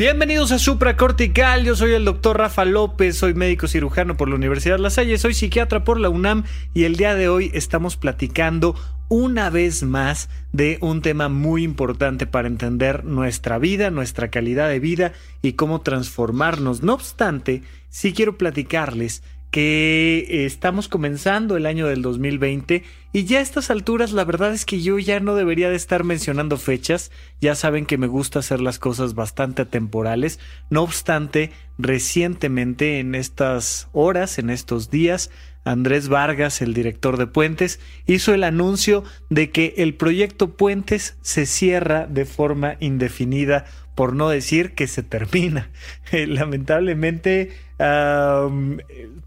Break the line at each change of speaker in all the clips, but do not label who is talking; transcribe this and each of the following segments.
Bienvenidos a Supra Cortical, yo soy el doctor Rafa López, soy médico cirujano por la Universidad La Salle, soy psiquiatra por la UNAM y el día de hoy estamos platicando una vez más de un tema muy importante para entender nuestra vida, nuestra calidad de vida y cómo transformarnos. No obstante, sí quiero platicarles que eh, estamos comenzando el año del 2020 y ya a estas alturas la verdad es que yo ya no debería de estar mencionando fechas, ya saben que me gusta hacer las cosas bastante atemporales, no obstante, recientemente en estas horas, en estos días, Andrés Vargas, el director de Puentes, hizo el anuncio de que el proyecto Puentes se cierra de forma indefinida, por no decir que se termina. lamentablemente,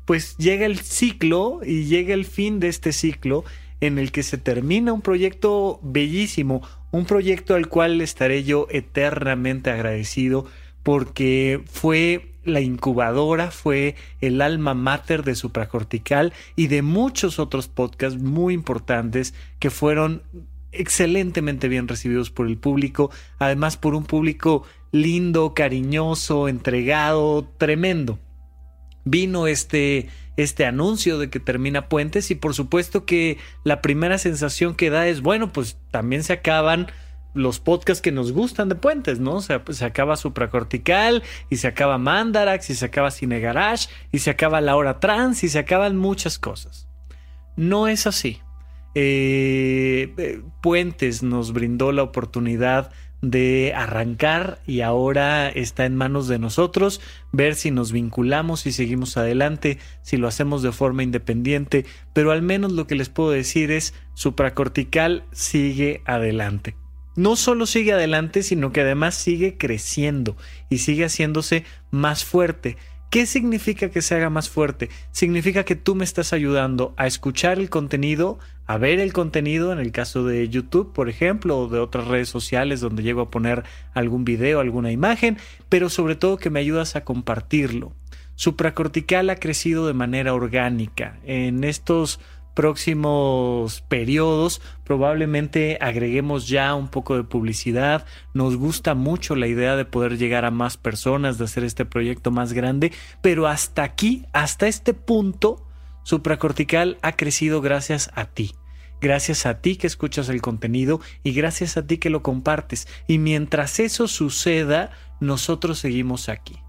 pues llega el ciclo y llega el fin de este ciclo en el que se termina un proyecto bellísimo, un proyecto al cual estaré yo eternamente agradecido porque fue la incubadora, fue el alma mater de supracortical y de muchos otros podcasts muy importantes que fueron excelentemente bien recibidos por el público, además por un público lindo, cariñoso, entregado, tremendo. Vino este este anuncio de que termina Puentes y por supuesto que la primera sensación que da es, bueno, pues también se acaban los podcasts que nos gustan de Puentes, ¿no? O sea, pues se acaba Supracortical y se acaba Mandarax y se acaba Cine Garage y se acaba La Hora Trans y se acaban muchas cosas. No es así. Eh, eh, Puentes nos brindó la oportunidad de arrancar y ahora está en manos de nosotros ver si nos vinculamos y seguimos adelante, si lo hacemos de forma independiente, pero al menos lo que les puedo decir es supracortical sigue adelante. No solo sigue adelante, sino que además sigue creciendo y sigue haciéndose más fuerte. ¿Qué significa que se haga más fuerte? Significa que tú me estás ayudando a escuchar el contenido, a ver el contenido, en el caso de YouTube, por ejemplo, o de otras redes sociales donde llego a poner algún video, alguna imagen, pero sobre todo que me ayudas a compartirlo. Supracortical ha crecido de manera orgánica. En estos próximos periodos probablemente agreguemos ya un poco de publicidad. Nos gusta mucho la idea de poder llegar a más personas, de hacer este proyecto más grande, pero hasta aquí, hasta este punto, supracortical ha crecido gracias a ti. Gracias a ti que escuchas el contenido y gracias a ti que lo compartes. Y mientras eso suceda, nosotros seguimos aquí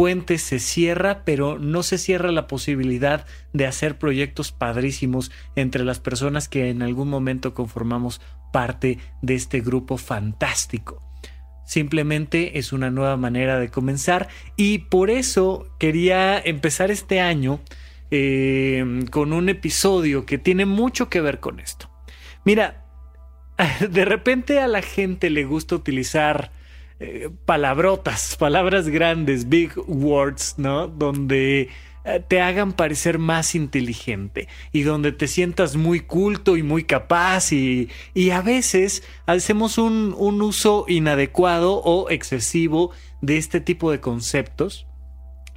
puente se cierra, pero no se cierra la posibilidad de hacer proyectos padrísimos entre las personas que en algún momento conformamos parte de este grupo fantástico. Simplemente es una nueva manera de comenzar y por eso quería empezar este año eh, con un episodio que tiene mucho que ver con esto. Mira, de repente a la gente le gusta utilizar eh, palabrotas, palabras grandes, big words, ¿no? Donde eh, te hagan parecer más inteligente y donde te sientas muy culto y muy capaz y, y a veces hacemos un, un uso inadecuado o excesivo de este tipo de conceptos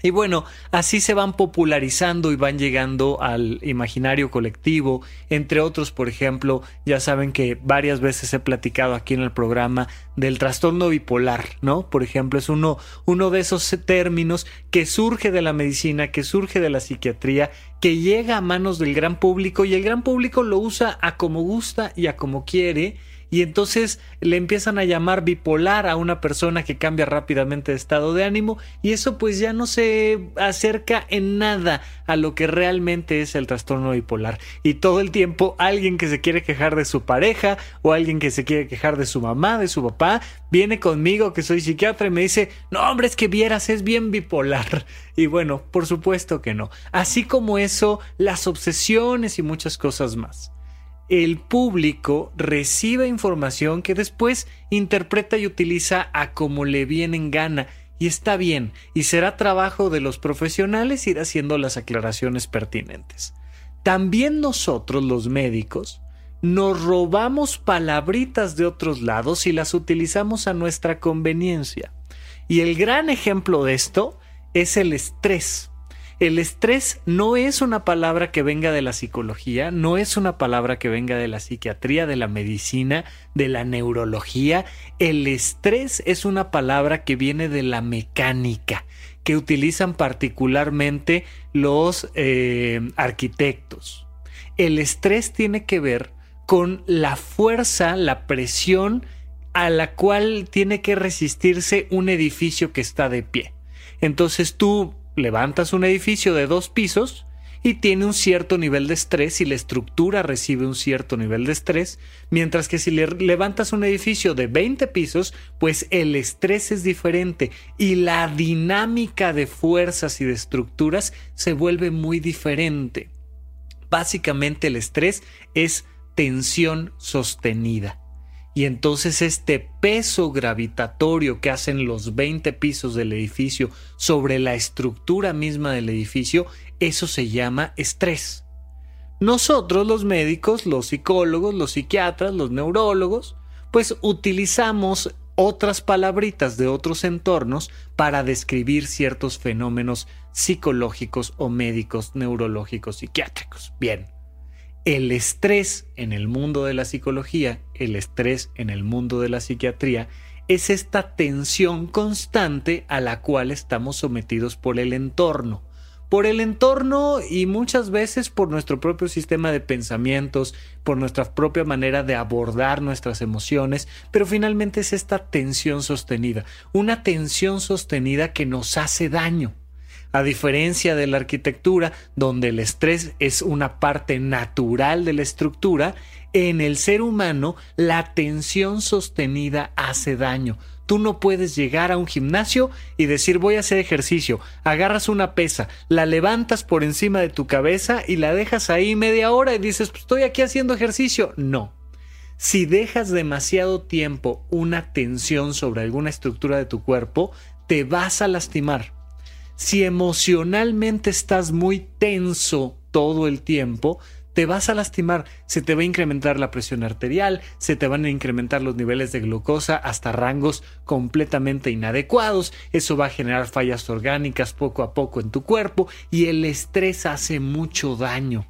y bueno, así se van popularizando y van llegando al imaginario colectivo, entre otros, por ejemplo, ya saben que varias veces he platicado aquí en el programa del trastorno bipolar, ¿no? Por ejemplo, es uno, uno de esos términos que surge de la medicina, que surge de la psiquiatría, que llega a manos del gran público y el gran público lo usa a como gusta y a como quiere y entonces le empiezan a llamar bipolar a una persona que cambia rápidamente de estado de ánimo y eso pues ya no se acerca en nada a lo que realmente es el trastorno bipolar y todo el tiempo alguien que se quiere quejar de su pareja o alguien que se quiere quejar de su mamá, de su papá, viene conmigo que soy psiquiatra y me dice, no hombre, es que vieras, es bien bipolar. Y bueno, por supuesto que no. Así como eso, las obsesiones y muchas cosas más el público recibe información que después interpreta y utiliza a como le viene en gana. Y está bien, y será trabajo de los profesionales ir haciendo las aclaraciones pertinentes. También nosotros, los médicos, nos robamos palabritas de otros lados y las utilizamos a nuestra conveniencia. Y el gran ejemplo de esto es el estrés. El estrés no es una palabra que venga de la psicología, no es una palabra que venga de la psiquiatría, de la medicina, de la neurología. El estrés es una palabra que viene de la mecánica, que utilizan particularmente los eh, arquitectos. El estrés tiene que ver con la fuerza, la presión a la cual tiene que resistirse un edificio que está de pie. Entonces tú levantas un edificio de dos pisos y tiene un cierto nivel de estrés y la estructura recibe un cierto nivel de estrés, mientras que si le levantas un edificio de 20 pisos, pues el estrés es diferente y la dinámica de fuerzas y de estructuras se vuelve muy diferente. Básicamente el estrés es tensión sostenida. Y entonces este peso gravitatorio que hacen los 20 pisos del edificio sobre la estructura misma del edificio, eso se llama estrés. Nosotros los médicos, los psicólogos, los psiquiatras, los neurólogos, pues utilizamos otras palabritas de otros entornos para describir ciertos fenómenos psicológicos o médicos, neurológicos, psiquiátricos. Bien, el estrés en el mundo de la psicología, el estrés en el mundo de la psiquiatría, es esta tensión constante a la cual estamos sometidos por el entorno. Por el entorno y muchas veces por nuestro propio sistema de pensamientos, por nuestra propia manera de abordar nuestras emociones, pero finalmente es esta tensión sostenida, una tensión sostenida que nos hace daño. A diferencia de la arquitectura, donde el estrés es una parte natural de la estructura, en el ser humano la tensión sostenida hace daño. Tú no puedes llegar a un gimnasio y decir voy a hacer ejercicio. Agarras una pesa, la levantas por encima de tu cabeza y la dejas ahí media hora y dices pues estoy aquí haciendo ejercicio. No. Si dejas demasiado tiempo una tensión sobre alguna estructura de tu cuerpo, te vas a lastimar. Si emocionalmente estás muy tenso todo el tiempo, te vas a lastimar, se te va a incrementar la presión arterial, se te van a incrementar los niveles de glucosa hasta rangos completamente inadecuados, eso va a generar fallas orgánicas poco a poco en tu cuerpo y el estrés hace mucho daño.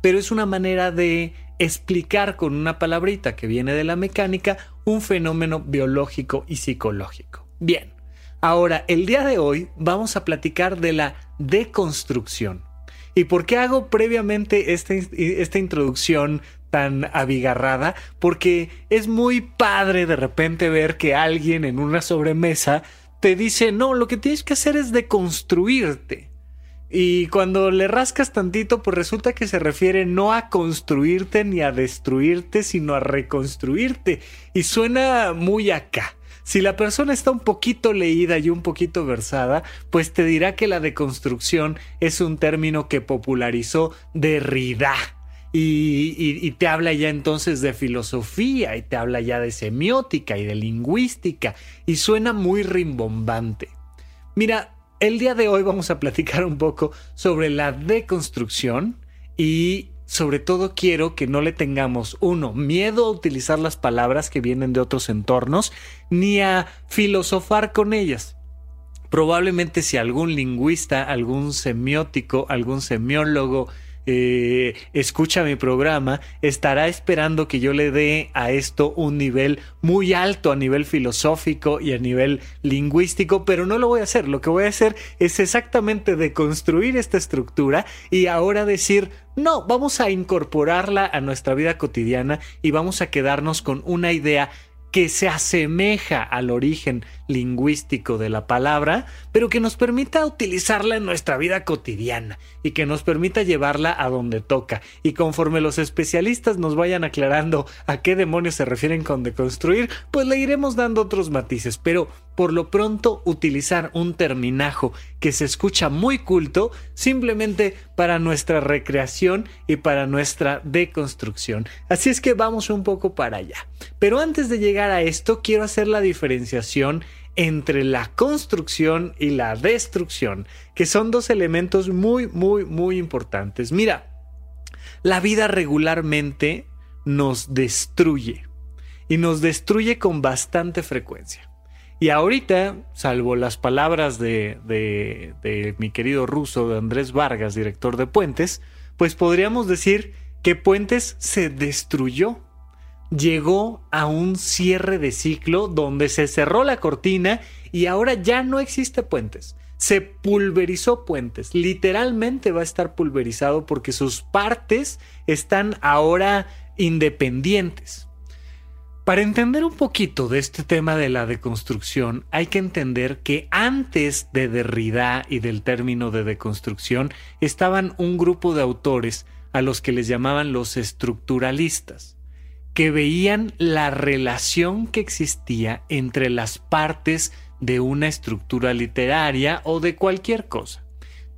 Pero es una manera de explicar con una palabrita que viene de la mecánica un fenómeno biológico y psicológico. Bien, Ahora, el día de hoy vamos a platicar de la deconstrucción. ¿Y por qué hago previamente esta, introducción tan abigarrada? Porque es muy padre de repente ver que alguien en una sobremesa te dice, no, lo que tienes que hacer es deconstruirte. Y cuando le rascas tantito, pues resulta que se refiere no a construirte ni a destruirte, sino a reconstruirte. Y suena muy acá. Si la persona está un poquito leída y un poquito versada, pues te dirá que la deconstrucción es un término que popularizó Derrida. Y, y, te habla ya entonces de filosofía y te habla ya de semiótica y de lingüística y suena muy rimbombante. Mira, el día de hoy vamos a platicar un poco sobre la deconstrucción y sobre todo quiero que no le tengamos, uno, miedo a utilizar las palabras que vienen de otros entornos, ni a filosofar con ellas. Probablemente si algún lingüista, algún semiótico, algún semiólogo, eh, escucha mi programa, estará esperando que yo le dé a esto un nivel muy alto a nivel filosófico y a nivel lingüístico, pero no lo voy a hacer. Lo que voy a hacer es exactamente deconstruir esta estructura y ahora decir, no, vamos a incorporarla a nuestra vida cotidiana y vamos a quedarnos con una idea que se asemeja al origen lingüístico de la palabra, pero que nos permita utilizarla en nuestra vida cotidiana y que nos permita llevarla a donde toca. Y conforme los especialistas nos vayan aclarando a qué demonios se refieren con deconstruir, pues le iremos dando otros matices, pero por lo pronto utilizar un terminajo que se escucha muy culto simplemente para nuestra recreación y para nuestra deconstrucción. Así es que vamos un poco para allá. Pero antes de llegar a esto, quiero hacer la diferenciación entre la construcción y la destrucción, que son dos elementos muy, muy, muy importantes. Mira, la vida regularmente nos destruye y nos destruye con bastante frecuencia. Y ahorita, salvo las palabras de, mi querido ruso, de Andrés Vargas, director de Puentes, pues podríamos decir que Puentes se destruyó. Llegó a un cierre de ciclo donde se cerró la cortina y ahora ya no existe Puentes. Se pulverizó Puentes. Literalmente va a estar pulverizado porque sus partes están ahora independientes. Para entender un poquito de este tema de la deconstrucción, hay que entender que antes de Derrida y del término de deconstrucción estaban un grupo de autores a los que les llamaban los estructuralistas, que veían la relación que existía entre las partes de una estructura literaria o de cualquier cosa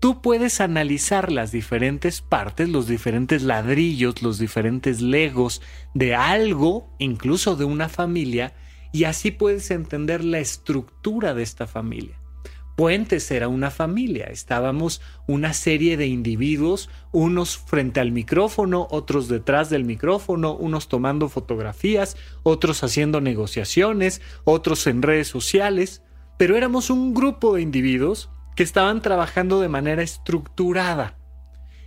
tú puedes analizar las diferentes partes, los diferentes ladrillos, los diferentes legos de algo, incluso de una familia, y así puedes entender la estructura de esta familia. Puentes era una familia, estábamos una serie de individuos, unos frente al micrófono, otros detrás del micrófono, unos tomando fotografías, otros haciendo negociaciones, otros en redes sociales, pero éramos un grupo de individuos que estaban trabajando de manera estructurada.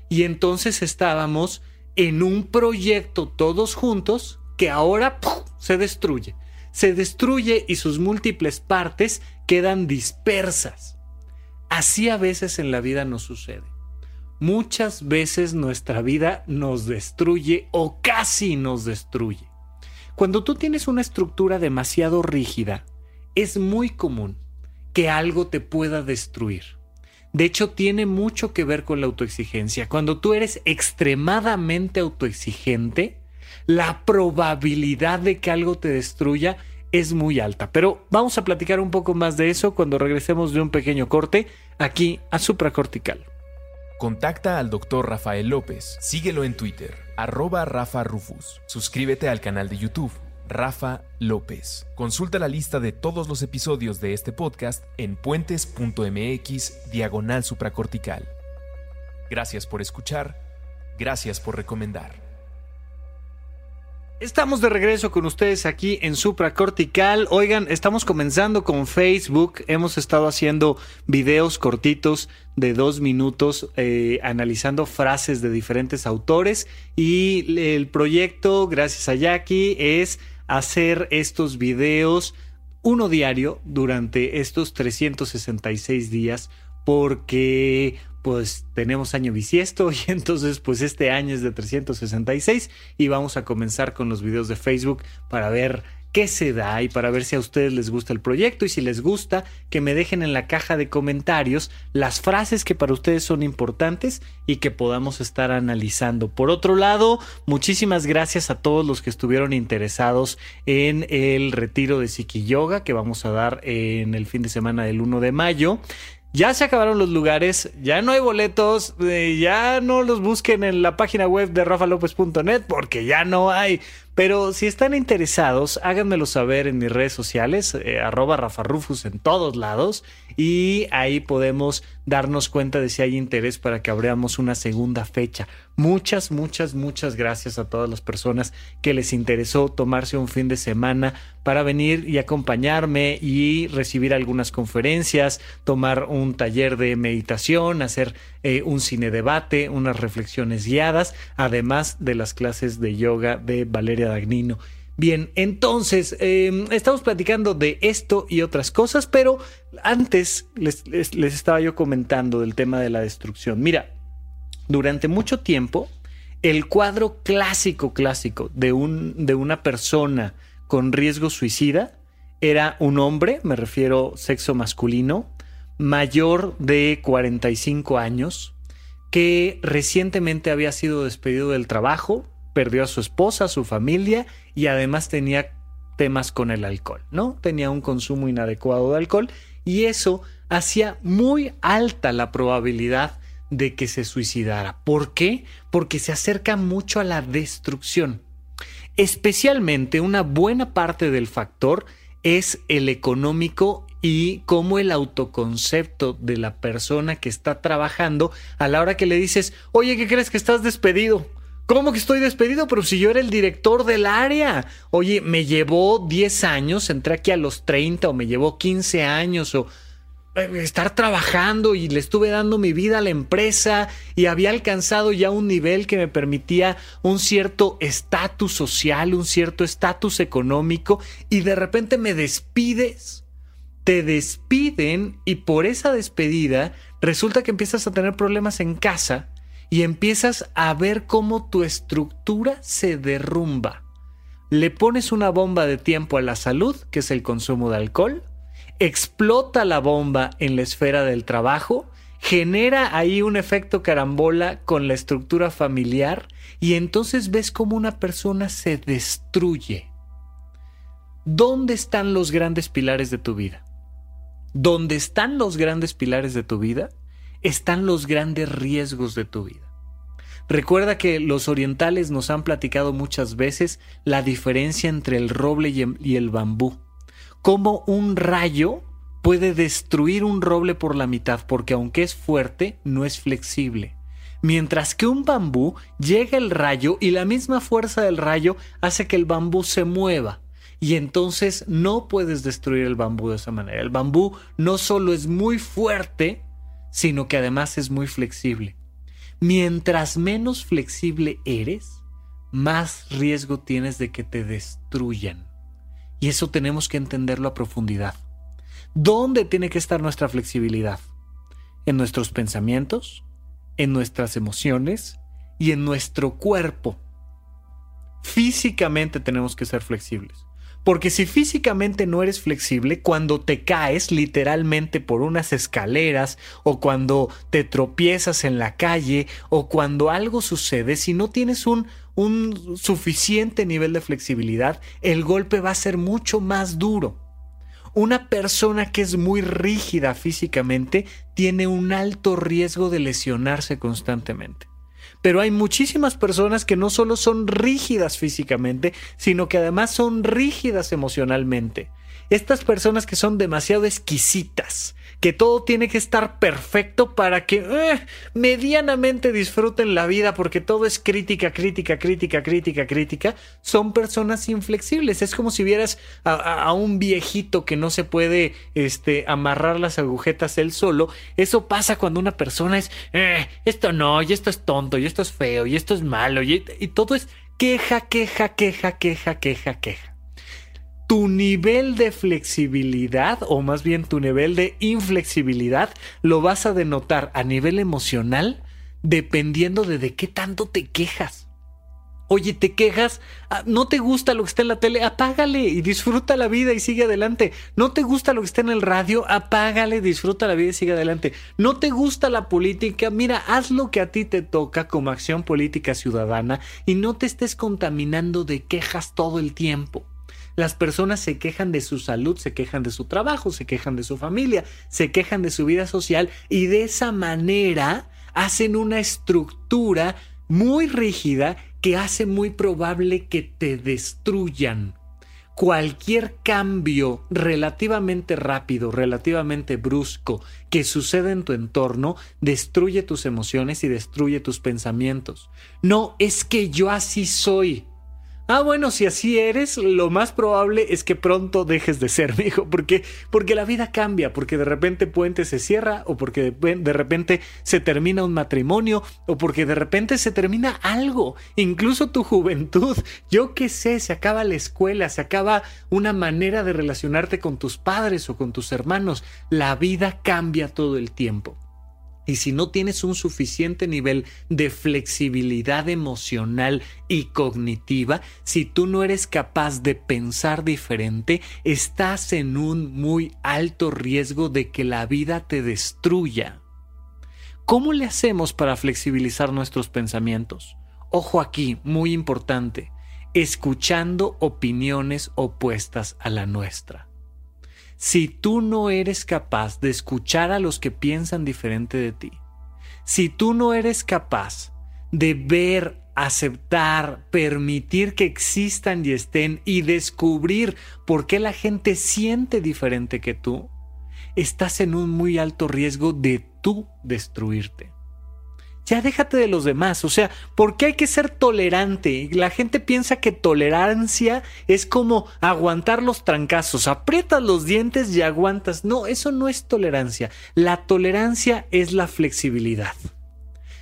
Y entonces estábamos en un proyecto todos juntos que ahora se destruye. Se destruye y sus múltiples partes quedan dispersas. Así a veces en la vida nos sucede. Muchas veces nuestra vida nos destruye o casi nos destruye. Cuando tú tienes una estructura demasiado rígida, es muy común que algo te pueda destruir. De hecho, tiene mucho que ver con la autoexigencia. Cuando tú eres extremadamente autoexigente, la probabilidad de que algo te destruya es muy alta. Pero vamos a platicar un poco más de eso cuando regresemos de un pequeño corte aquí a Supracortical.
Contacta al doctor Rafael López. Síguelo en Twitter, arroba Rafa Rufus. Suscríbete al canal de YouTube Rafa López. Consulta la lista de todos los episodios de este podcast en puentes.mx diagonal supracortical. Gracias por escuchar, gracias por recomendar.
Estamos de regreso con ustedes aquí en Supracortical. Oigan, estamos comenzando con Facebook. Hemos estado haciendo videos cortitos de dos minutos eh, analizando frases de diferentes autores. Y el proyecto, gracias a Jackie, es hacer estos videos uno diario durante estos 366 días porque pues tenemos año bisiesto y entonces pues este año es de 366 y vamos a comenzar con los videos de Facebook para ver qué se da y para ver si a ustedes les gusta el proyecto y si les gusta que me dejen en la caja de comentarios las frases que para ustedes son importantes y que podamos estar analizando. Por otro lado, muchísimas gracias a todos los que estuvieron interesados en el retiro de Psiqui Yoga que vamos a dar en el fin de semana del 1 de mayo. Ya se acabaron los lugares, ya no hay boletos, eh, ya no los busquen en la página web de rafalopez.net porque ya no hay. Pero si están interesados, háganmelo saber en mis redes sociales, eh, arroba rafarufus en todos lados, y ahí podemos darnos cuenta de si hay interés para que abramos una segunda fecha. Muchas, muchas, muchas gracias a todas las personas que les interesó tomarse un fin de semana para venir y acompañarme y recibir algunas conferencias, tomar un taller de meditación, hacer eh, un cine debate, unas reflexiones guiadas, además de las clases de yoga de Valeria Dagnino. Bien, entonces em, estamos platicando de esto y otras cosas, pero antes les, estaba yo comentando del tema de la destrucción. Mira, durante mucho tiempo, el cuadro clásico, clásico de, un, de una persona con riesgo suicida era un hombre, me refiero sexo masculino, mayor de 45 años, que recientemente había sido despedido del trabajo, perdió a su esposa, a su familia y además tenía temas con el alcohol, ¿no? Tenía un consumo inadecuado de alcohol y eso hacía muy alta la probabilidad de que se suicidara. ¿Por qué? Porque se acerca mucho a la destrucción. Especialmente una buena parte del factor es el económico y cómo el autoconcepto de la persona que está trabajando a la hora que le dices, oye, ¿qué crees que estás despedido? ¿Cómo que estoy despedido? Pero si yo era el director del área. Oye, me llevó 10 años, entré aquí a los 30 o me llevó 15 años o eh, estar trabajando y le estuve dando mi vida a la empresa y había alcanzado ya un nivel que me permitía un cierto estatus social, un cierto estatus económico y de repente me despides. Te despiden y por esa despedida resulta que empiezas a tener problemas en casa y empiezas a ver cómo tu estructura se derrumba. Le pones una bomba de tiempo a la salud, que es el consumo de alcohol, explota la bomba en la esfera del trabajo, genera ahí un efecto carambola con la estructura familiar y entonces ves cómo una persona se destruye. ¿Dónde están los grandes pilares de tu vida? ¿Dónde están los grandes pilares de tu vida? Están los grandes riesgos de tu vida. Recuerda que los orientales nos han platicado muchas veces la diferencia entre el roble y el bambú cómo un rayo puede destruir un roble por la mitad, porque aunque es fuerte, no es flexible. Mientras que un bambú llega el rayo y la misma fuerza del rayo hace que el bambú se mueva. Y entonces no puedes destruir el bambú de esa manera. El bambú no solo es muy fuerte, sino que además es muy flexible. Mientras menos flexible eres, más riesgo tienes de que te destruyan. Y eso tenemos que entenderlo a profundidad. ¿Dónde tiene que estar nuestra flexibilidad? En nuestros pensamientos, en nuestras emociones y en nuestro cuerpo. Físicamente tenemos que ser flexibles. Porque si físicamente no eres flexible, cuando te caes literalmente por unas escaleras o cuando te tropiezas en la calle o cuando algo sucede, si no tienes un un suficiente nivel de flexibilidad, el golpe va a ser mucho más duro. Una persona que es muy rígida físicamente tiene un alto riesgo de lesionarse constantemente. Pero hay muchísimas personas que no solo son rígidas físicamente, sino que además son rígidas emocionalmente. Estas personas que son demasiado exquisitas, que todo tiene que estar perfecto para que eh, medianamente disfruten la vida porque todo es crítica, crítica, crítica, crítica, crítica, son personas inflexibles. Es como si vieras a, un viejito que no se puede este, amarrar las agujetas él solo. Eso pasa cuando una persona es, eh, esto no, y esto es tonto, y esto es feo, y esto es malo, y, y todo es queja, queja, queja, queja, queja, queja tu nivel de flexibilidad o más bien tu nivel de inflexibilidad lo vas a denotar a nivel emocional dependiendo de de qué tanto te quejas. Oye, te quejas, ah, no te gusta lo que está en la tele, apágale y disfruta la vida y sigue adelante. No te gusta lo que está en el radio, apágale, disfruta la vida y sigue adelante. No te gusta la política, mira, haz lo que a ti te toca como acción política ciudadana y no te estés contaminando de quejas todo el tiempo. Las personas se quejan de su salud, se quejan de su trabajo, se quejan de su familia, se quejan de su vida social y de esa manera hacen una estructura muy rígida que hace muy probable que te destruyan. Cualquier cambio relativamente rápido, relativamente brusco que suceda en tu entorno destruye tus emociones y destruye tus pensamientos. No es que yo así soy. Ah, bueno, si así eres, lo más probable es que pronto dejes de ser, hijo, porque porque la vida cambia, porque de repente puente se cierra o porque de, de, repente se termina un matrimonio o porque de repente se termina algo, incluso tu juventud. Yo qué sé, se acaba la escuela, se acaba una manera de relacionarte con tus padres o con tus hermanos. La vida cambia todo el tiempo. Y si no tienes un suficiente nivel de flexibilidad emocional y cognitiva, si tú no eres capaz de pensar diferente, estás en un muy alto riesgo de que la vida te destruya. ¿Cómo le hacemos para flexibilizar nuestros pensamientos? Ojo aquí, muy importante, escuchando opiniones opuestas a la nuestra. Si tú no eres capaz de escuchar a los que piensan diferente de ti, si tú no eres capaz de ver, aceptar, permitir que existan y estén y descubrir por qué la gente siente diferente que tú, estás en un muy alto riesgo de tú destruirte. Ya déjate de los demás. O sea, ¿por qué hay que ser tolerante? La gente piensa que tolerancia es como aguantar los trancazos. Aprietas los dientes y aguantas. No, eso no es tolerancia. La tolerancia es la flexibilidad.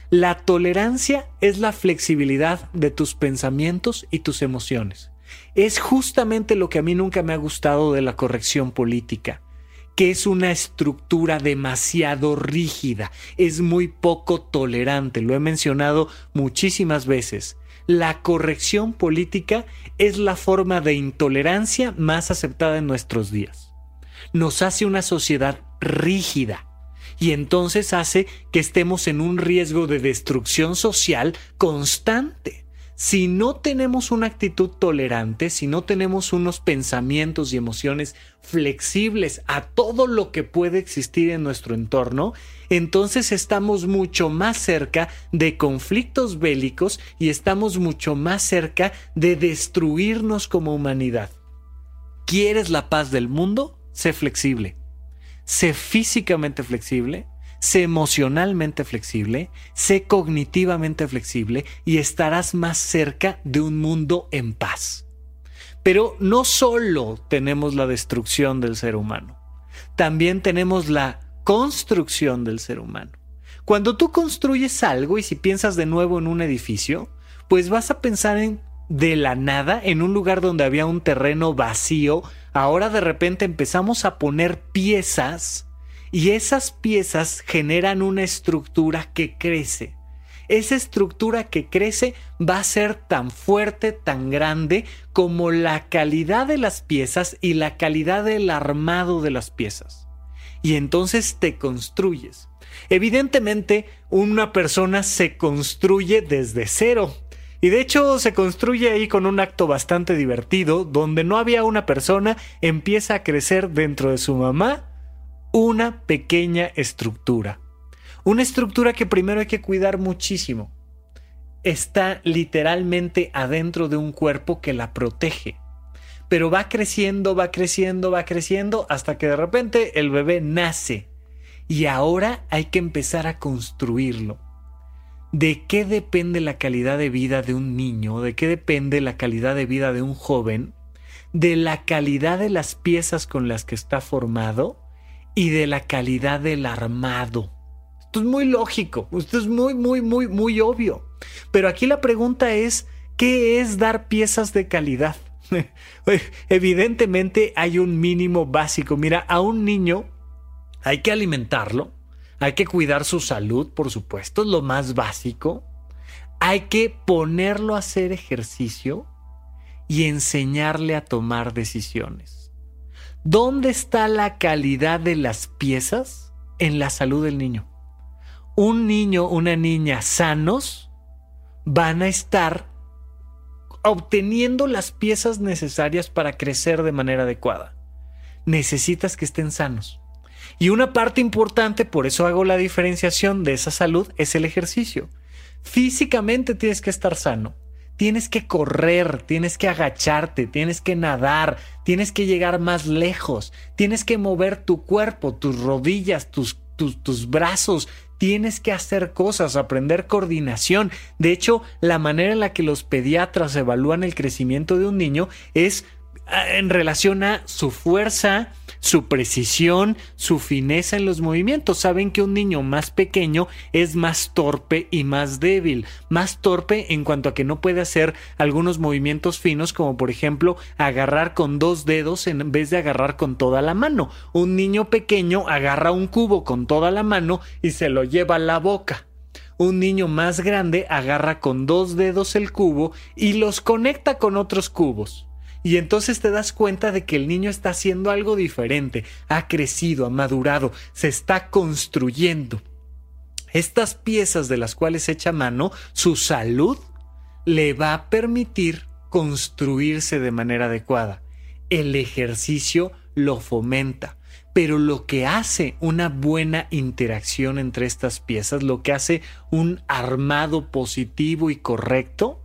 La tolerancia es la flexibilidad de tus pensamientos y tus emociones. Es justamente lo que a mí nunca me ha gustado de la corrección política que es una estructura demasiado rígida, es muy poco tolerante, lo he mencionado muchísimas veces. La corrección política es la forma de intolerancia más aceptada en nuestros días. Nos hace una sociedad rígida y entonces hace que estemos en un riesgo de destrucción social constante si no tenemos una actitud tolerante, si no tenemos unos pensamientos y emociones flexibles a todo lo que puede existir en nuestro entorno, entonces estamos mucho más cerca de conflictos bélicos y estamos mucho más cerca de destruirnos como humanidad. ¿Quieres la paz del mundo? Sé flexible. Sé físicamente flexible, sé emocionalmente flexible, sé cognitivamente flexible y estarás más cerca de un mundo en paz. Pero no solo tenemos la destrucción del ser humano, también tenemos la construcción del ser humano. Cuando tú construyes algo y si piensas de nuevo en un edificio, pues vas a pensar en de la nada, en un lugar donde había un terreno vacío, ahora de repente empezamos a poner piezas y esas piezas generan una estructura que crece. Esa estructura que crece va a ser tan fuerte, tan grande como la calidad de las piezas y la calidad del armado de las piezas. Y entonces te construyes. Evidentemente, una persona se construye desde cero. Y de hecho se construye ahí con un acto bastante divertido, donde no había una persona, empieza a crecer dentro de su mamá una pequeña estructura. Una estructura que primero hay que cuidar muchísimo. Está literalmente adentro de un cuerpo que la protege. Pero va creciendo, va creciendo, va creciendo hasta que de repente el bebé nace. Y ahora hay que empezar a construirlo. ¿De qué depende la calidad de vida de un niño? ¿De qué depende la calidad de vida de un joven? De la calidad de las piezas con las que está formado y de la calidad del armado. Esto es muy lógico, esto es muy, muy, muy, muy obvio. Pero aquí la pregunta es, ¿qué es dar piezas de calidad? Evidentemente hay un mínimo básico. Mira, a un niño hay que alimentarlo, hay que cuidar su salud, por supuesto, es lo más básico. Hay que ponerlo a hacer ejercicio y enseñarle a tomar decisiones. ¿Dónde está la calidad de las piezas? En la salud del niño. Un niño, una niña sanos van a estar obteniendo las piezas necesarias para crecer de manera adecuada. Necesitas que estén sanos. Y una parte importante, por eso hago la diferenciación de esa salud, es el ejercicio. Físicamente tienes que estar sano tienes que correr, tienes que agacharte, tienes que nadar, tienes que llegar más lejos, tienes que mover tu cuerpo, tus rodillas, tus, tus, tus brazos, tienes que hacer cosas, aprender coordinación. De hecho, la manera en la que los pediatras evalúan el crecimiento de un niño es ah, en relación a su fuerza, su precisión, su fineza en los movimientos. Saben que un niño más pequeño es más torpe y más débil. Más torpe en cuanto a que no puede hacer algunos movimientos finos como por ejemplo agarrar con dos dedos en vez de agarrar con toda la mano. Un niño pequeño agarra un cubo con toda la mano y se lo lleva a la boca un niño más grande agarra con dos dedos el cubo y los conecta con otros cubos. Y entonces te das cuenta de que el niño está haciendo algo diferente, ha crecido, ha madurado, se está construyendo. Estas piezas de las cuales echa mano, su salud le va a permitir construirse de manera adecuada. El ejercicio lo fomenta, pero lo que hace una buena interacción entre estas piezas, lo que hace un armado positivo y correcto,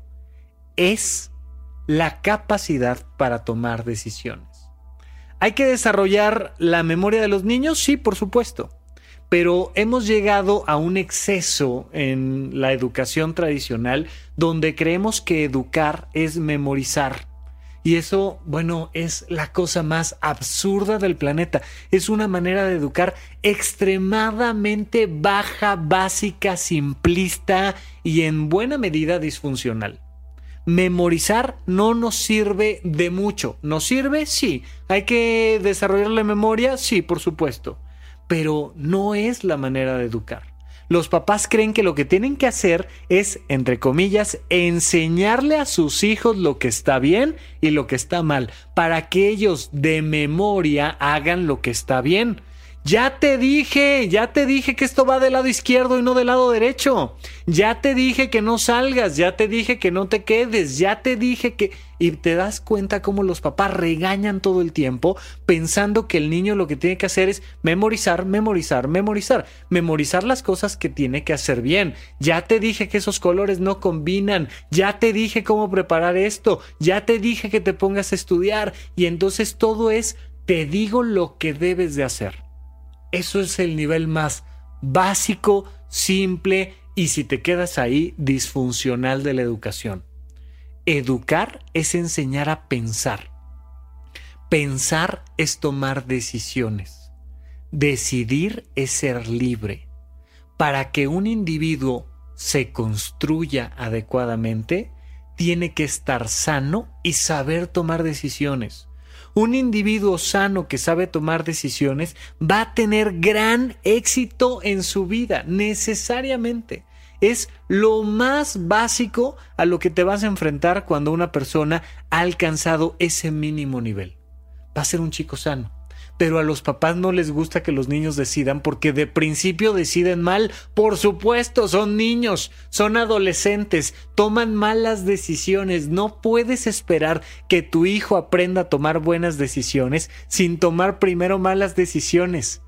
es la capacidad para tomar decisiones. ¿Hay que desarrollar la memoria de los niños? Sí, por supuesto. pero hemos llegado a un exceso en la educación tradicional donde creemos que educar es memorizar. Y eso, bueno, es la cosa más absurda del planeta. Es una manera de educar extremadamente baja, básica, simplista y en buena medida disfuncional. Memorizar no nos sirve de mucho. ¿Nos sirve? Sí. ¿Hay que desarrollar la memoria? Sí, por supuesto. Pero no es la manera de educar los papás creen que lo que tienen que hacer es, entre comillas, enseñarle a sus hijos lo que está bien y lo que está mal, para que ellos de memoria hagan lo que está bien. Ya te dije, ya te dije que esto va del lado izquierdo y no del lado derecho. Ya te dije que no salgas, ya te dije que no te quedes, ya te dije que... Y te das cuenta cómo los papás regañan todo el tiempo pensando que el niño lo que tiene que hacer es memorizar, memorizar, memorizar. Memorizar las cosas que tiene que hacer bien. Ya te dije que esos colores no combinan, ya te dije cómo preparar esto, ya te dije que te pongas a estudiar. Y entonces todo es, te digo lo que debes de hacer. Eso es el nivel más básico, simple y si te quedas ahí, disfuncional de la educación. Educar es enseñar a pensar. Pensar es tomar decisiones. Decidir es ser libre. Para que un individuo se construya adecuadamente, tiene que estar sano y saber tomar decisiones un individuo sano que sabe tomar decisiones va a tener gran éxito en su vida, necesariamente. Es lo más básico a lo que te vas a enfrentar cuando una persona ha alcanzado ese mínimo nivel. Va a ser un chico sano pero a los papás no les gusta que los niños decidan porque de principio deciden mal. Por supuesto, son niños, son adolescentes, toman malas decisiones. No puedes esperar que tu hijo aprenda a tomar buenas decisiones sin tomar primero malas decisiones.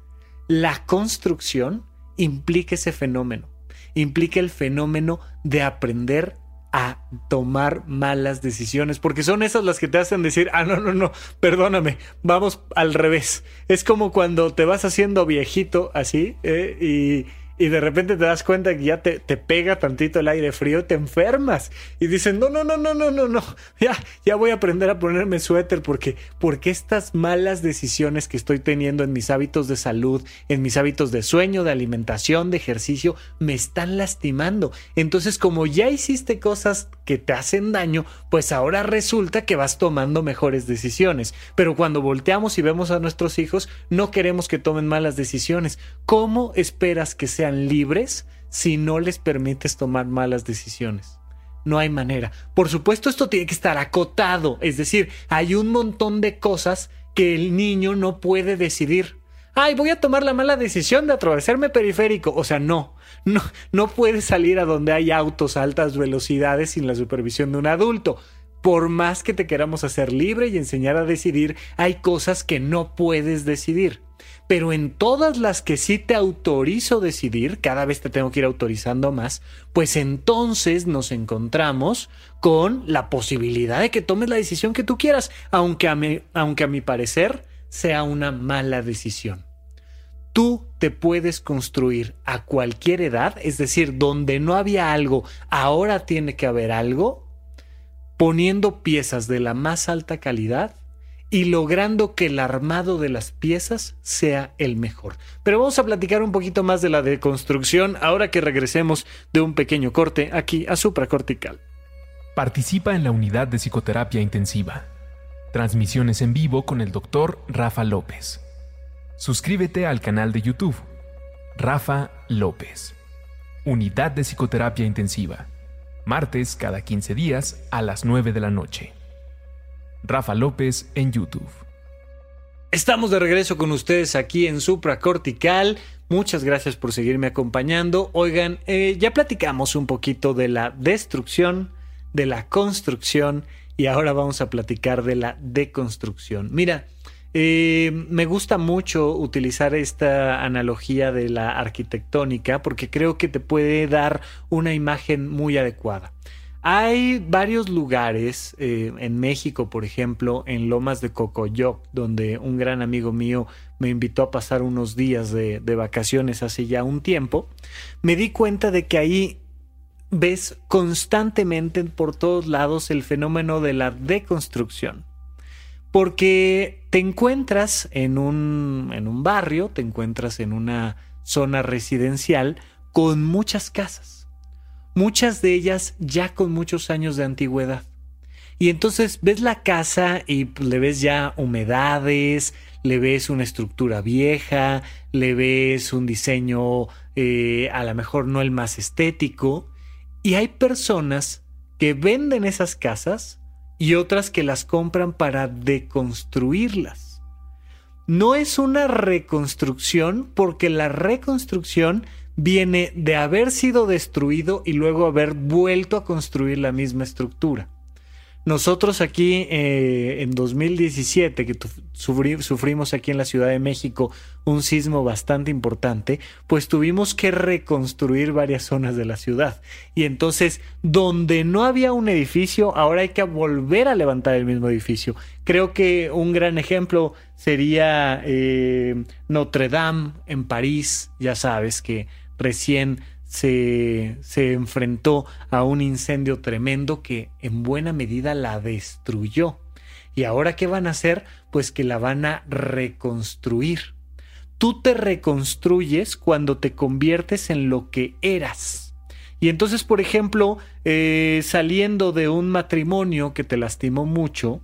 La construcción implica ese fenómeno, implica el fenómeno de aprender a tomar malas decisiones, porque son esas las que te hacen decir, ah, no, no, no, perdóname, vamos al revés. Es como cuando te vas haciendo viejito así eh, y y de repente te das cuenta que ya te, te, pega tantito el aire frío, te enfermas y dicen, no, no, no, no, no, no, no, ya, ya voy a aprender a ponerme suéter porque, porque estas malas decisiones que estoy teniendo en mis hábitos de salud, en mis hábitos de sueño, de alimentación, de ejercicio, me están lastimando. Entonces, como ya hiciste cosas que te hacen daño, pues ahora resulta que vas tomando mejores decisiones. Pero cuando volteamos y vemos a nuestros hijos, no queremos que tomen malas decisiones. ¿Cómo esperas que libres si no les permites tomar malas decisiones. No hay manera. Por supuesto, esto tiene que estar acotado, es decir, hay un montón de cosas que el niño no puede decidir. Ay, voy a tomar la mala decisión de atravesarme periférico. O sea, no, no, no puedes salir a donde hay autos a altas velocidades sin la supervisión de un adulto. Por más que te queramos hacer libre y enseñar a decidir, hay cosas que no puedes decidir pero en todas las que sí te autorizo decidir, cada vez te tengo que ir autorizando más, pues entonces nos encontramos con la posibilidad de que tomes la decisión que tú quieras, aunque a mi, aunque a mi parecer sea una mala decisión. Tú te puedes construir a cualquier edad, es decir, donde no había algo, ahora tiene que haber algo, poniendo piezas de la más alta calidad y logrando que el armado de las piezas sea el mejor. Pero vamos a platicar un poquito más de la deconstrucción ahora que regresemos de un pequeño corte aquí a supracortical.
Participa en la unidad de psicoterapia intensiva. Transmisiones en vivo con el doctor Rafa López. Suscríbete al canal de YouTube. Rafa López. Unidad de psicoterapia intensiva. Martes cada 15 días a las 9 de la noche. Rafa López en YouTube.
Estamos de regreso con ustedes aquí en Supracortical. Muchas gracias por seguirme acompañando. Oigan, eh, ya platicamos un poquito de la destrucción, de la construcción y ahora vamos a platicar de la deconstrucción. Mira, eh, me gusta mucho utilizar esta analogía de la arquitectónica porque creo que te puede dar una imagen muy adecuada Hay varios lugares eh, en México, por ejemplo, en Lomas de Cocoyoc, donde un gran amigo mío me invitó a pasar unos días de, de vacaciones hace ya un tiempo. Me di cuenta de que ahí ves constantemente por todos lados el fenómeno de la deconstrucción. Porque te encuentras en un, en un barrio, te encuentras en una zona residencial con muchas casas, muchas de ellas ya con muchos años de antigüedad. Y entonces ves la casa y le ves ya humedades, le ves una estructura vieja, le ves un diseño eh, a lo mejor no el más estético, y hay personas que venden esas casas y otras que las compran para deconstruirlas. No es una reconstrucción porque la reconstrucción viene de haber sido destruido y luego haber vuelto a construir la misma estructura. Nosotros aquí eh, en 2017, que sufrimos aquí en la Ciudad de México un sismo bastante importante, pues tuvimos que reconstruir varias zonas de la ciudad. Y entonces, donde no había un edificio, ahora hay que volver a levantar el mismo edificio. Creo que un gran ejemplo sería eh, Notre Dame en París, ya sabes que recién se, enfrentó a un incendio tremendo que en buena medida la destruyó. ¿Y ahora qué van a hacer? Pues que la van a reconstruir. Tú te reconstruyes cuando te conviertes en lo que eras. Y entonces, por ejemplo, eh, saliendo de un matrimonio que te lastimó mucho,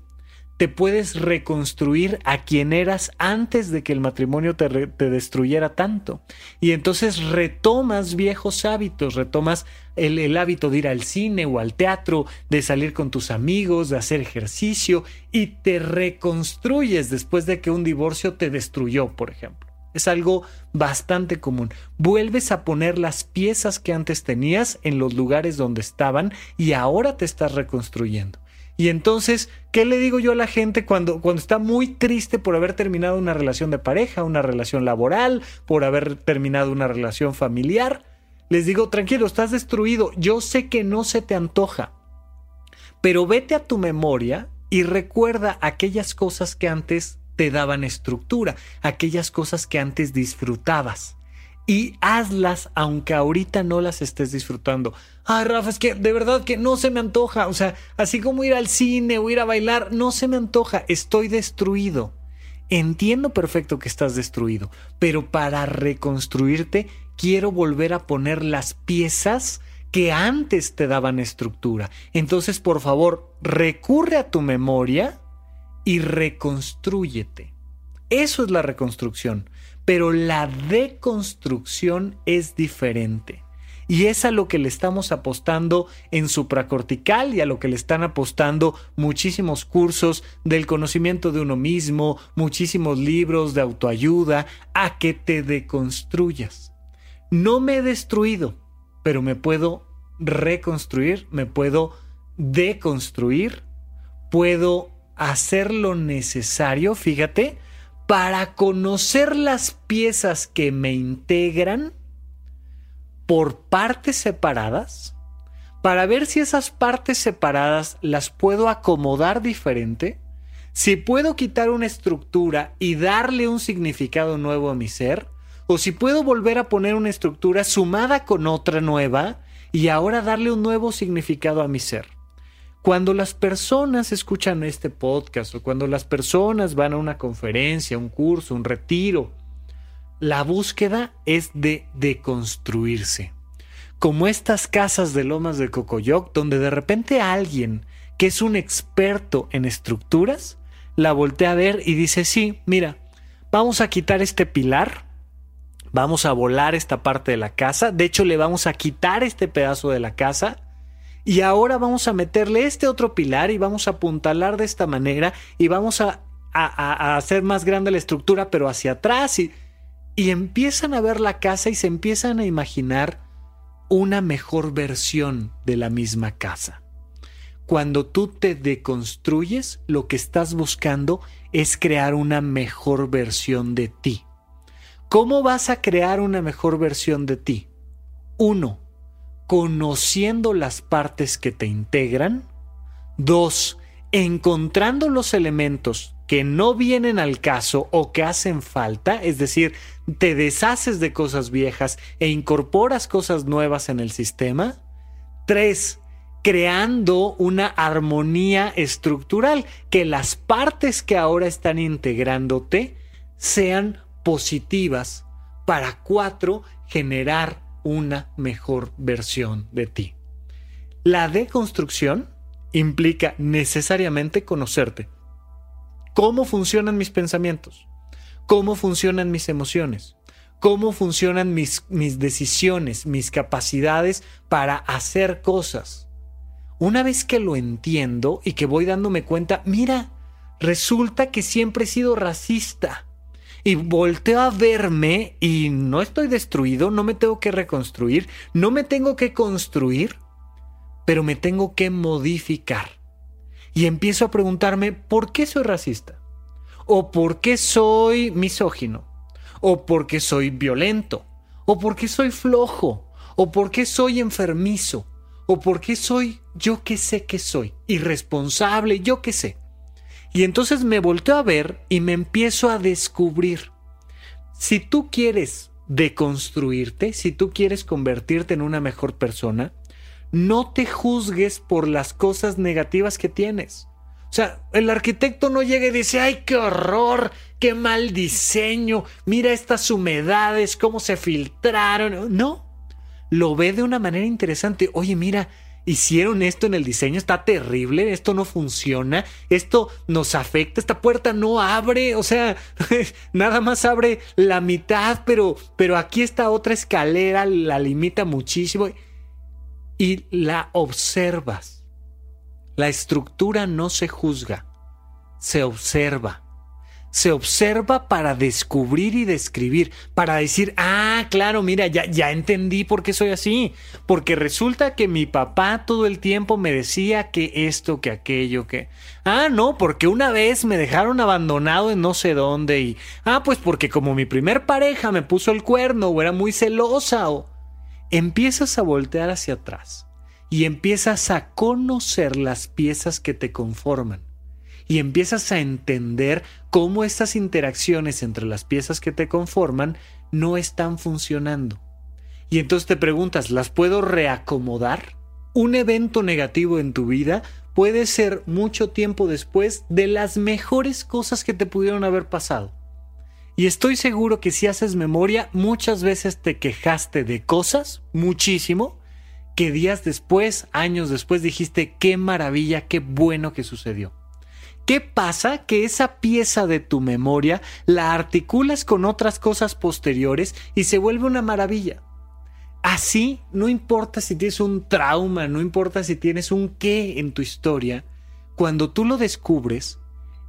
te puedes reconstruir a quien eras antes de que el matrimonio te, destruyera tanto. Y entonces retomas viejos hábitos, retomas el, el, hábito de ir al cine o al teatro, de salir con tus amigos, de hacer ejercicio y te reconstruyes después de que un divorcio te destruyó, por ejemplo. Es algo bastante común. Vuelves a poner las piezas que antes tenías en los lugares donde estaban y ahora te estás reconstruyendo. Y entonces, ¿qué le digo yo a la gente cuando, cuando está muy triste por haber terminado una relación de pareja, una relación laboral, por haber terminado una relación familiar? Les digo, tranquilo, estás destruido. Yo sé que no se te antoja. Pero vete a tu memoria y recuerda aquellas cosas que antes te daban estructura, aquellas cosas que antes disfrutabas y hazlas aunque ahorita no las estés disfrutando. Ay, Rafa, es que de verdad que no se me antoja. O sea, así como ir al cine o ir a bailar, no se me antoja. Estoy destruido. Entiendo perfecto que estás destruido, pero para reconstruirte quiero volver a poner las piezas que antes te daban estructura. Entonces, por favor, recurre a tu memoria y reconstrúyete. Eso es la reconstrucción pero la deconstrucción es diferente. Y es a lo que le estamos apostando en supracortical y a lo que le están apostando muchísimos cursos del conocimiento de uno mismo, muchísimos libros de autoayuda, a que te deconstruyas. No me he destruido, pero me puedo reconstruir, me puedo deconstruir, puedo hacer lo necesario, fíjate, para conocer las piezas que me integran por partes separadas, para ver si esas partes separadas las puedo acomodar diferente, si puedo quitar una estructura y darle un significado nuevo a mi ser, o si puedo volver a poner una estructura sumada con otra nueva y ahora darle un nuevo significado a mi ser. Cuando las personas escuchan este podcast o cuando las personas van a una conferencia, un curso, un retiro, la búsqueda es de deconstruirse. Como estas casas de lomas de Cocoyoc, donde de repente alguien que es un experto en estructuras, la voltea a ver y dice, sí, mira, vamos a quitar este pilar, vamos a volar esta parte de la casa, de hecho le vamos a quitar este pedazo de la casa y ahora vamos a meterle este otro pilar y vamos a apuntalar de esta manera y vamos a, hacer más grande la estructura, pero hacia atrás. Y, y empiezan a ver la casa y se empiezan a imaginar una mejor versión de la misma casa. Cuando tú te deconstruyes, lo que estás buscando es crear una mejor versión de ti. ¿Cómo vas a crear una mejor versión de ti? Uno, conociendo las partes que te integran. Dos, encontrando los elementos que no vienen al caso o que hacen falta, es decir, te deshaces de cosas viejas e incorporas cosas nuevas en el sistema. Tres, creando una armonía estructural, que las partes que ahora están integrándote sean positivas para cuatro, generar una mejor versión de ti. La deconstrucción implica necesariamente conocerte. ¿Cómo funcionan mis pensamientos? ¿Cómo funcionan mis emociones? ¿Cómo funcionan mis, mis decisiones, mis capacidades para hacer cosas? Una vez que lo entiendo y que voy dándome cuenta, mira, resulta que siempre he sido racista. Y volteo a verme y no estoy destruido, no me tengo que reconstruir, no me tengo que construir, pero me tengo que modificar. Y empiezo a preguntarme, ¿por qué soy racista? ¿O por qué soy misógino? ¿O por qué soy violento? ¿O por qué soy flojo? ¿O por qué soy enfermizo? ¿O por qué soy yo que sé que soy? Irresponsable, yo que sé. Y entonces me volteo a ver y me empiezo a descubrir. Si tú quieres deconstruirte, si tú quieres convertirte en una mejor persona, no te juzgues por las cosas negativas que tienes. O sea, el arquitecto no llega y dice, ay, qué horror, qué mal diseño, mira estas humedades, cómo se filtraron. No, lo ve de una manera interesante. Oye, mira, hicieron esto en el diseño, está terrible, esto no funciona, esto nos afecta, esta puerta no abre, o sea, nada más abre la mitad, pero, pero aquí esta otra escalera la limita muchísimo y la observas. La estructura no se juzga, se observa. Se observa para descubrir y describir, para decir, ah, claro, mira, ya, ya entendí por qué soy así. Porque resulta que mi papá todo el tiempo me decía que esto, que aquello, que... Ah, no, porque una vez me dejaron abandonado en no sé dónde y... Ah, pues porque como mi primer pareja me puso el cuerno o era muy celosa o... Empiezas a voltear hacia atrás y empiezas a conocer las piezas que te conforman y empiezas a entender cómo estas interacciones entre las piezas que te conforman no están funcionando. Y entonces te preguntas, ¿las puedo reacomodar? Un evento negativo en tu vida puede ser mucho tiempo después de las mejores cosas que te pudieron haber pasado. Y estoy seguro que si haces memoria, muchas veces te quejaste de cosas, muchísimo, que días después, años después dijiste, qué maravilla, qué bueno que sucedió. ¿Qué pasa? Que esa pieza de tu memoria la articulas con otras cosas posteriores y se vuelve una maravilla. Así, no importa si tienes un trauma, no importa si tienes un qué en tu historia, cuando tú lo descubres,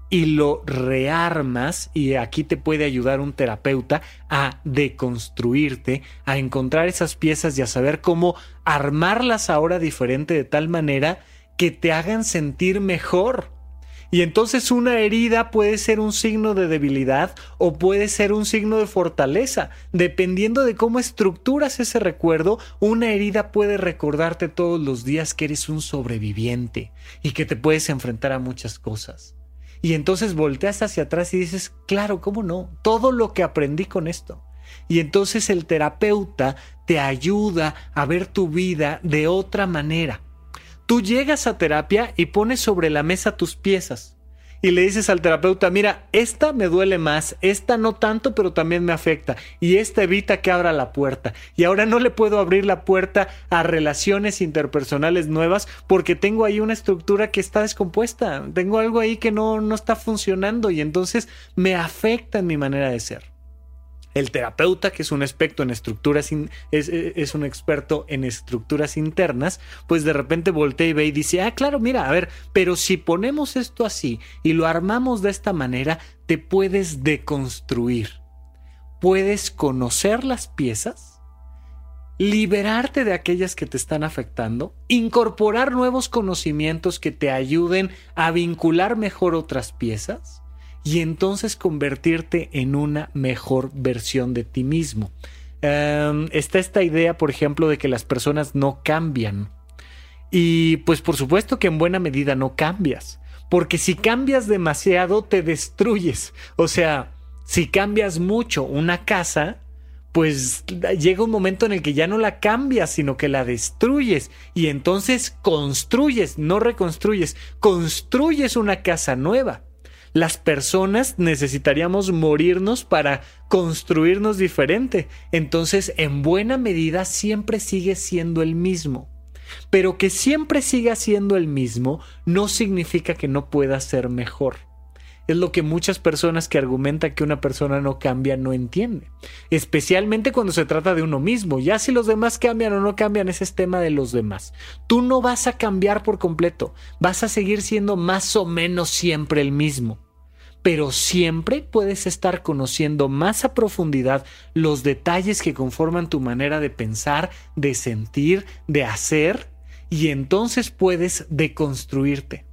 y lo rearmas y aquí te puede ayudar un terapeuta a deconstruirte, a encontrar esas piezas y a saber cómo armarlas ahora diferente de tal manera que te hagan sentir mejor. Y entonces una herida puede ser un signo de debilidad o puede ser un signo de fortaleza. Dependiendo de cómo estructuras ese recuerdo, una herida puede recordarte todos los días que eres un sobreviviente y que te puedes enfrentar a muchas cosas. Y entonces volteas hacia atrás y dices, claro, ¿cómo no? Todo lo que aprendí con esto. Y entonces el terapeuta te ayuda a ver tu vida de otra manera. Tú llegas a terapia y pones sobre la mesa tus piezas y le dices al terapeuta, mira, esta me duele más, esta no tanto, pero también me afecta, y esta evita que abra la puerta, y ahora no le puedo abrir la puerta a relaciones interpersonales nuevas porque tengo ahí una estructura que está descompuesta, tengo algo ahí que no, no está funcionando y entonces me afecta en mi manera de ser. El terapeuta, que es un experto en estructuras, es, un experto en estructuras internas, pues de repente voltea y ve y dice, ah, claro, mira, a ver, pero si ponemos esto así y lo armamos de esta manera, te puedes deconstruir. Puedes conocer las piezas, liberarte de aquellas que te están afectando, incorporar nuevos conocimientos que te ayuden a vincular mejor otras piezas y entonces convertirte en una mejor versión de ti mismo. em, está esta idea, por ejemplo, de que las personas no cambian. Y pues por supuesto que en buena medida no cambias. Porque si cambias demasiado, te destruyes. O sea, si cambias mucho una casa, pues llega un momento en el que ya no la cambias, sino que la destruyes. Y entonces construyes, no reconstruyes, construyes una casa nueva. Las personas necesitaríamos morirnos para construirnos diferente. Entonces, en buena medida, siempre sigue siendo el mismo. Pero que siempre siga siendo el mismo no significa que no pueda ser mejor. Es lo que muchas personas que argumentan que una persona no cambia no entienden. Especialmente cuando se trata de uno mismo. Ya si los demás cambian o no cambian, ese es tema de los demás. Tú no vas a cambiar por completo. Vas a seguir siendo más o menos siempre el mismo pero siempre puedes estar conociendo más a profundidad los detalles que conforman tu manera de pensar, de sentir, de hacer, y entonces puedes deconstruirte.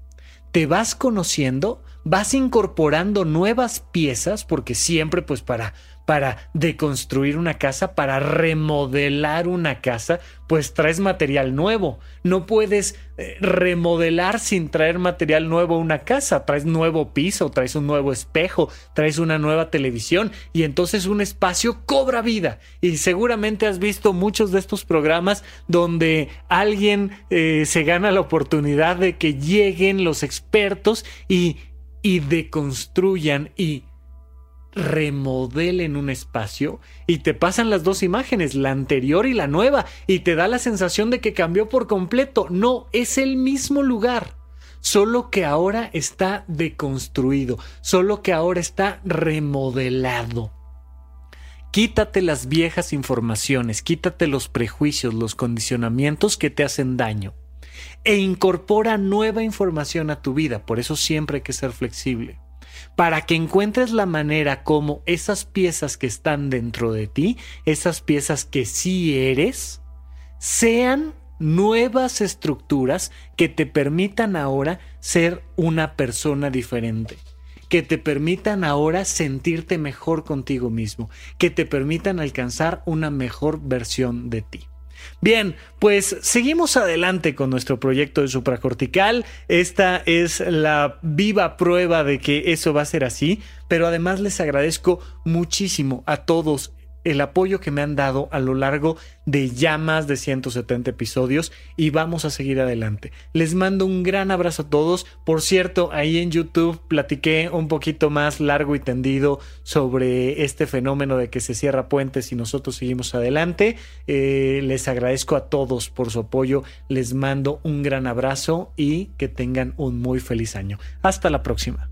Te vas conociendo, vas incorporando nuevas piezas, porque siempre pues para para deconstruir una casa, para remodelar una casa, pues traes material nuevo. No puedes eh, remodelar sin traer material nuevo a una casa. Traes nuevo piso, traes un nuevo espejo, traes una nueva televisión y entonces un espacio cobra vida. Y seguramente has visto muchos de estos programas donde alguien eh, se gana la oportunidad de que lleguen los expertos y, y deconstruyan y remodelen un espacio y te pasan las dos imágenes, la anterior y la nueva, y te da la sensación de que cambió por completo. No, es el mismo lugar, solo que ahora está deconstruido, solo que ahora está remodelado. Quítate las viejas informaciones, quítate los prejuicios, los condicionamientos que te hacen daño e incorpora nueva información a tu vida. Por eso siempre hay que ser flexible para que encuentres la manera como esas piezas que están dentro de ti, esas piezas que sí eres, sean nuevas estructuras que te permitan ahora ser una persona diferente que te permitan ahora sentirte mejor contigo mismo, que te permitan alcanzar una mejor versión de ti. Bien, pues seguimos adelante con nuestro proyecto de supracortical. Esta es la viva prueba de que eso va a ser así, pero además les agradezco muchísimo a todos el apoyo que me han dado a lo largo de ya más de 170 episodios y vamos a seguir adelante. Les mando un gran abrazo a todos. Por cierto, ahí en YouTube platiqué un poquito más largo y tendido sobre este fenómeno de que se cierra puentes y nosotros seguimos adelante. Eh, les agradezco a todos por su apoyo. Les mando un gran abrazo y que tengan un muy feliz año. Hasta la próxima.